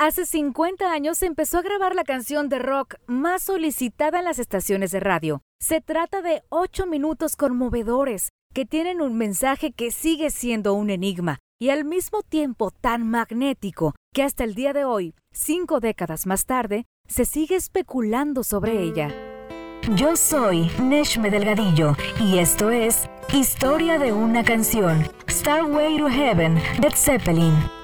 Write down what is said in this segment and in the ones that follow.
Hace 50 años se empezó a grabar la canción de rock más solicitada en las estaciones de radio. Se trata de 8 minutos conmovedores que tienen un mensaje que sigue siendo un enigma y al mismo tiempo tan magnético que hasta el día de hoy, cinco décadas más tarde, se sigue especulando sobre ella. Yo soy Neshme Delgadillo y esto es Historia de una canción, Starway to Heaven, de Zeppelin.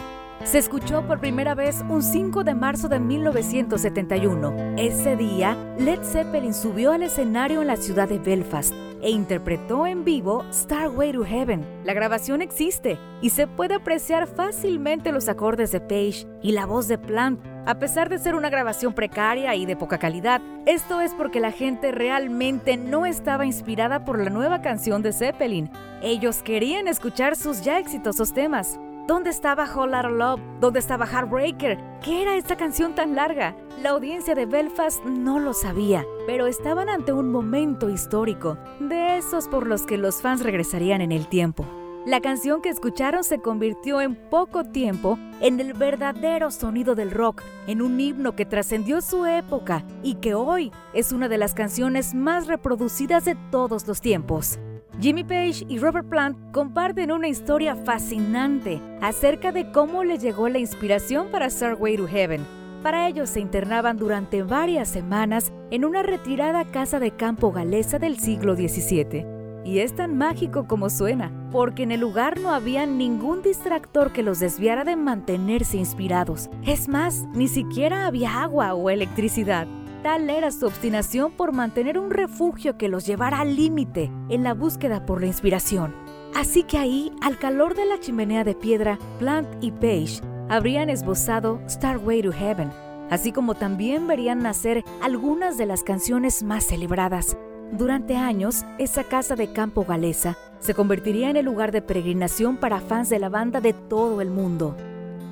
Se escuchó por primera vez un 5 de marzo de 1971. Ese día, Led Zeppelin subió al escenario en la ciudad de Belfast e interpretó en vivo Starway to Heaven. La grabación existe y se puede apreciar fácilmente los acordes de Page y la voz de Plant. A pesar de ser una grabación precaria y de poca calidad, esto es porque la gente realmente no estaba inspirada por la nueva canción de Zeppelin. Ellos querían escuchar sus ya exitosos temas. ¿Dónde estaba Whole Love? ¿Dónde estaba Heartbreaker? ¿Qué era esta canción tan larga? La audiencia de Belfast no lo sabía, pero estaban ante un momento histórico, de esos por los que los fans regresarían en el tiempo. La canción que escucharon se convirtió en poco tiempo en el verdadero sonido del rock, en un himno que trascendió su época y que hoy es una de las canciones más reproducidas de todos los tiempos. Jimmy Page y Robert Plant comparten una historia fascinante acerca de cómo les llegó la inspiración para Starway to Heaven. Para ellos se internaban durante varias semanas en una retirada casa de campo galesa del siglo XVII. Y es tan mágico como suena, porque en el lugar no había ningún distractor que los desviara de mantenerse inspirados. Es más, ni siquiera había agua o electricidad. Tal era su obstinación por mantener un refugio que los llevara al límite en la búsqueda por la inspiración. Así que ahí, al calor de la chimenea de piedra, Plant y Page habrían esbozado Starway to Heaven, así como también verían nacer algunas de las canciones más celebradas. Durante años, esa casa de campo galesa se convertiría en el lugar de peregrinación para fans de la banda de todo el mundo.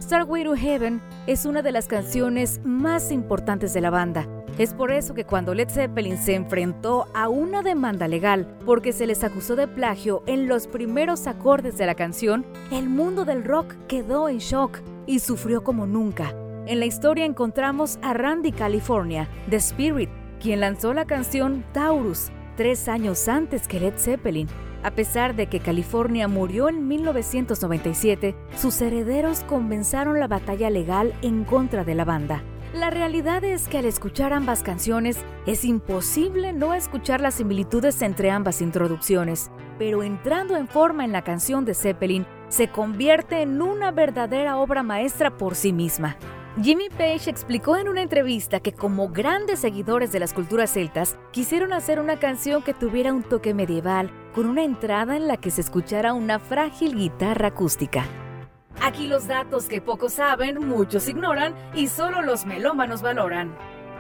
Starway to Heaven es una de las canciones más importantes de la banda es por eso que cuando Led Zeppelin se enfrentó a una demanda legal porque se les acusó de plagio en los primeros acordes de la canción, el mundo del rock quedó en shock y sufrió como nunca. En la historia encontramos a Randy California, The Spirit, quien lanzó la canción Taurus tres años antes que Led Zeppelin. A pesar de que California murió en 1997, sus herederos comenzaron la batalla legal en contra de la banda. La realidad es que al escuchar ambas canciones es imposible no escuchar las similitudes entre ambas introducciones, pero entrando en forma en la canción de Zeppelin, se convierte en una verdadera obra maestra por sí misma. Jimmy Page explicó en una entrevista que como grandes seguidores de las culturas celtas, quisieron hacer una canción que tuviera un toque medieval, con una entrada en la que se escuchara una frágil guitarra acústica. Aquí los datos que pocos saben, muchos ignoran y solo los melómanos valoran.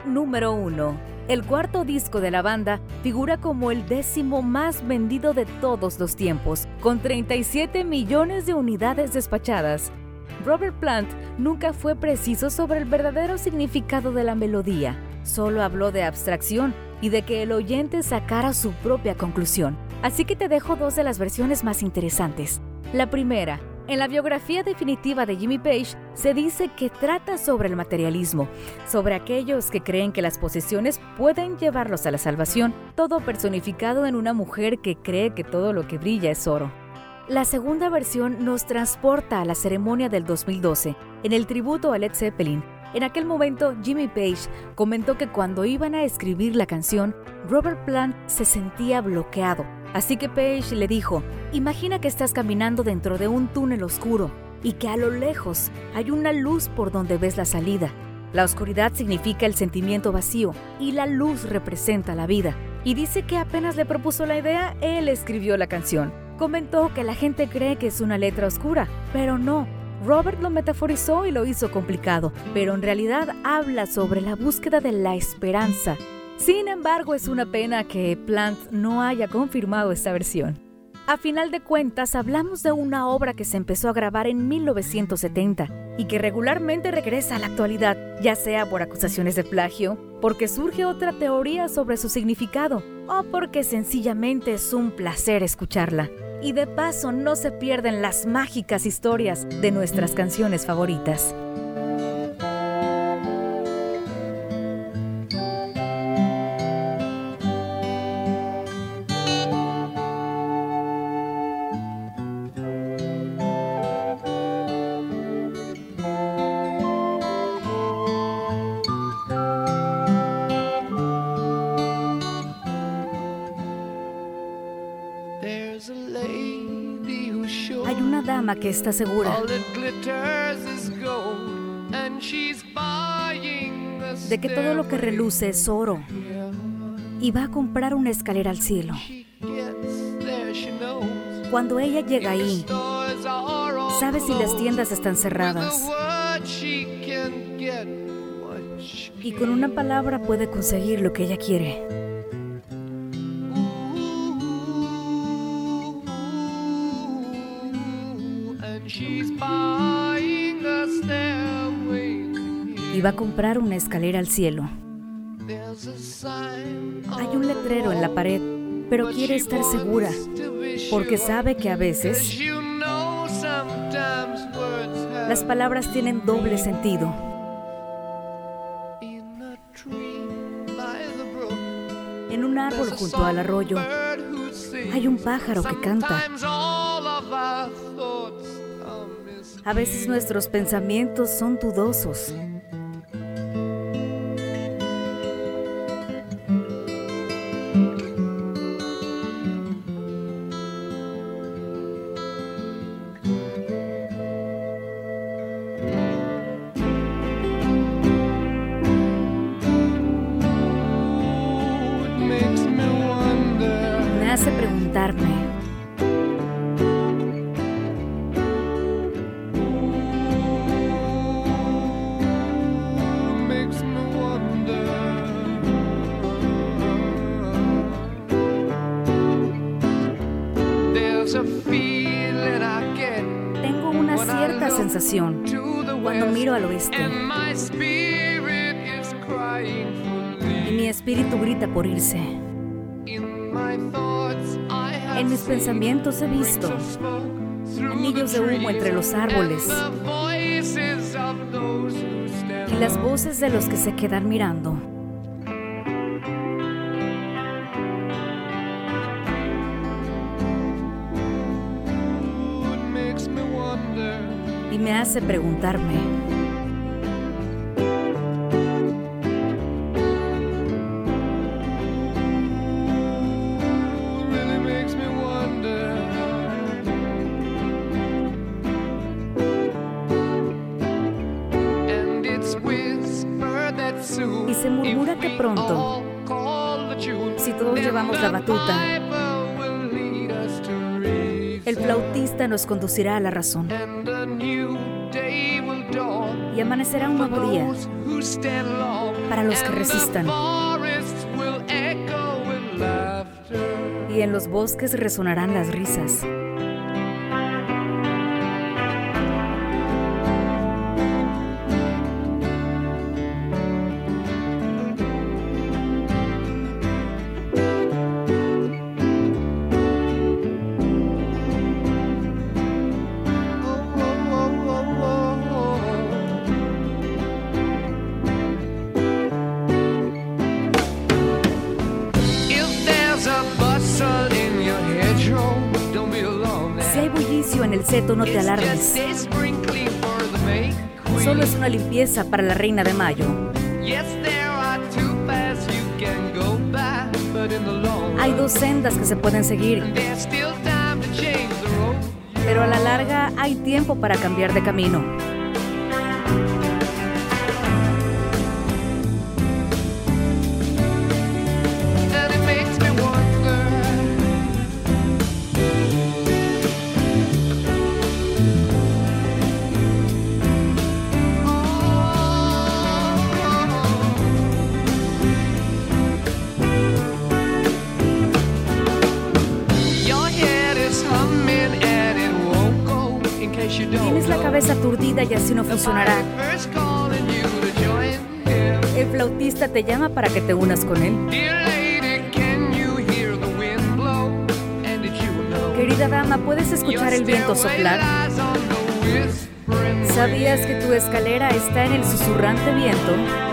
Número 1. El cuarto disco de la banda figura como el décimo más vendido de todos los tiempos, con 37 millones de unidades despachadas. Robert Plant nunca fue preciso sobre el verdadero significado de la melodía, solo habló de abstracción y de que el oyente sacara su propia conclusión. Así que te dejo dos de las versiones más interesantes. La primera, en la biografía definitiva de Jimmy Page se dice que trata sobre el materialismo, sobre aquellos que creen que las posesiones pueden llevarlos a la salvación, todo personificado en una mujer que cree que todo lo que brilla es oro. La segunda versión nos transporta a la ceremonia del 2012, en el tributo a Led Zeppelin. En aquel momento, Jimmy Page comentó que cuando iban a escribir la canción, Robert Plant se sentía bloqueado Así que Page le dijo, imagina que estás caminando dentro de un túnel oscuro y que a lo lejos hay una luz por donde ves la salida. La oscuridad significa el sentimiento vacío y la luz representa la vida. Y dice que apenas le propuso la idea, él escribió la canción. Comentó que la gente cree que es una letra oscura, pero no. Robert lo metaforizó y lo hizo complicado, pero en realidad habla sobre la búsqueda de la esperanza sin embargo, es una pena que Plant no haya confirmado esta versión. A final de cuentas, hablamos de una obra que se empezó a grabar en 1970 y que regularmente regresa a la actualidad, ya sea por acusaciones de plagio, porque surge otra teoría sobre su significado o porque sencillamente es un placer escucharla. Y de paso no se pierden las mágicas historias de nuestras canciones favoritas. Que está segura de que todo lo que reluce es oro y va a comprar una escalera al cielo. Cuando ella llega ahí, sabe si las tiendas están cerradas. Y con una palabra puede conseguir lo que ella quiere. Va a comprar una escalera al cielo. Hay un letrero en la pared, pero quiere estar segura, porque sabe que a veces las palabras tienen doble sentido. En un árbol junto al arroyo hay un pájaro que canta. A veces nuestros pensamientos son dudosos. Sensación cuando miro al oeste y mi espíritu grita por irse. En mis pensamientos he visto anillos de humo entre los árboles y las voces de los que se quedan mirando. Hace preguntarme, Y se murmura que pronto, si todos llevamos la batuta, nos conducirá a la razón y amanecerá un nuevo día para los que resistan. Y en los bosques resonarán las risas. No te alarmes. Solo es una limpieza para la reina de mayo. Hay dos sendas que se pueden seguir, pero a la larga hay tiempo para cambiar de camino. Y así no funcionará. El flautista te llama para que te unas con él. Querida dama, ¿puedes escuchar el viento soplar? ¿Sabías que tu escalera está en el susurrante viento?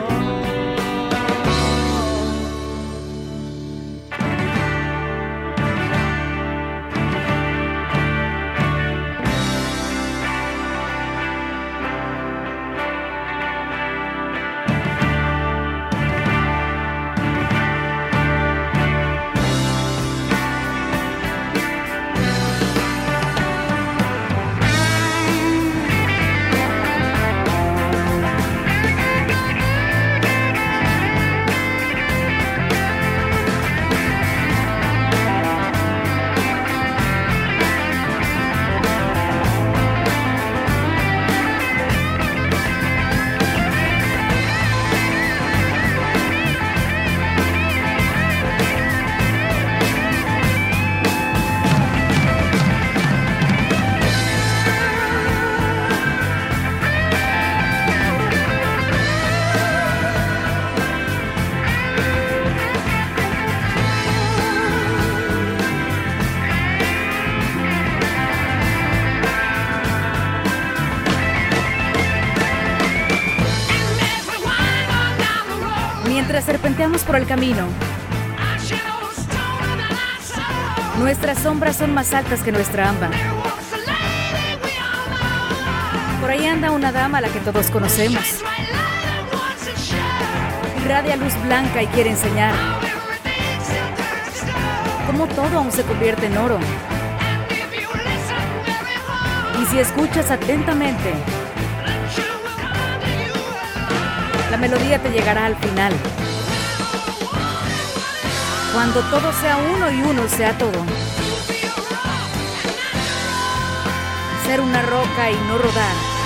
Por el camino. Nuestras sombras son más altas que nuestra amba. Por ahí anda una dama a la que todos conocemos. Irradia luz blanca y quiere enseñar cómo todo aún se convierte en oro. Y si escuchas atentamente, la melodía te llegará al final. Cuando todo sea uno y uno sea todo. Ser una roca y no rodar.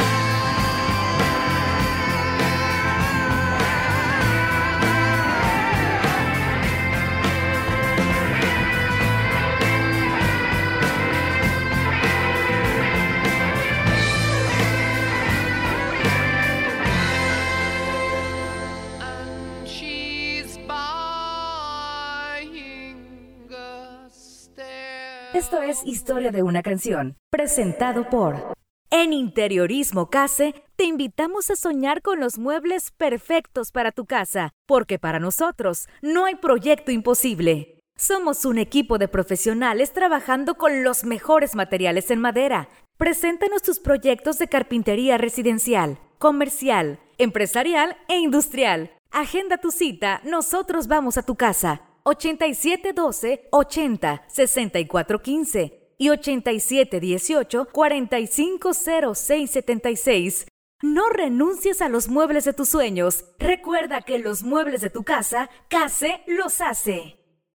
Esto es Historia de una canción, presentado por... En Interiorismo Case, te invitamos a soñar con los muebles perfectos para tu casa, porque para nosotros no hay proyecto imposible. Somos un equipo de profesionales trabajando con los mejores materiales en madera. Preséntanos tus proyectos de carpintería residencial, comercial, empresarial e industrial. Agenda tu cita, nosotros vamos a tu casa. 8712 80 64 15 y 8718 450676. No renuncies a los muebles de tus sueños. Recuerda que los muebles de tu casa, Case los hace.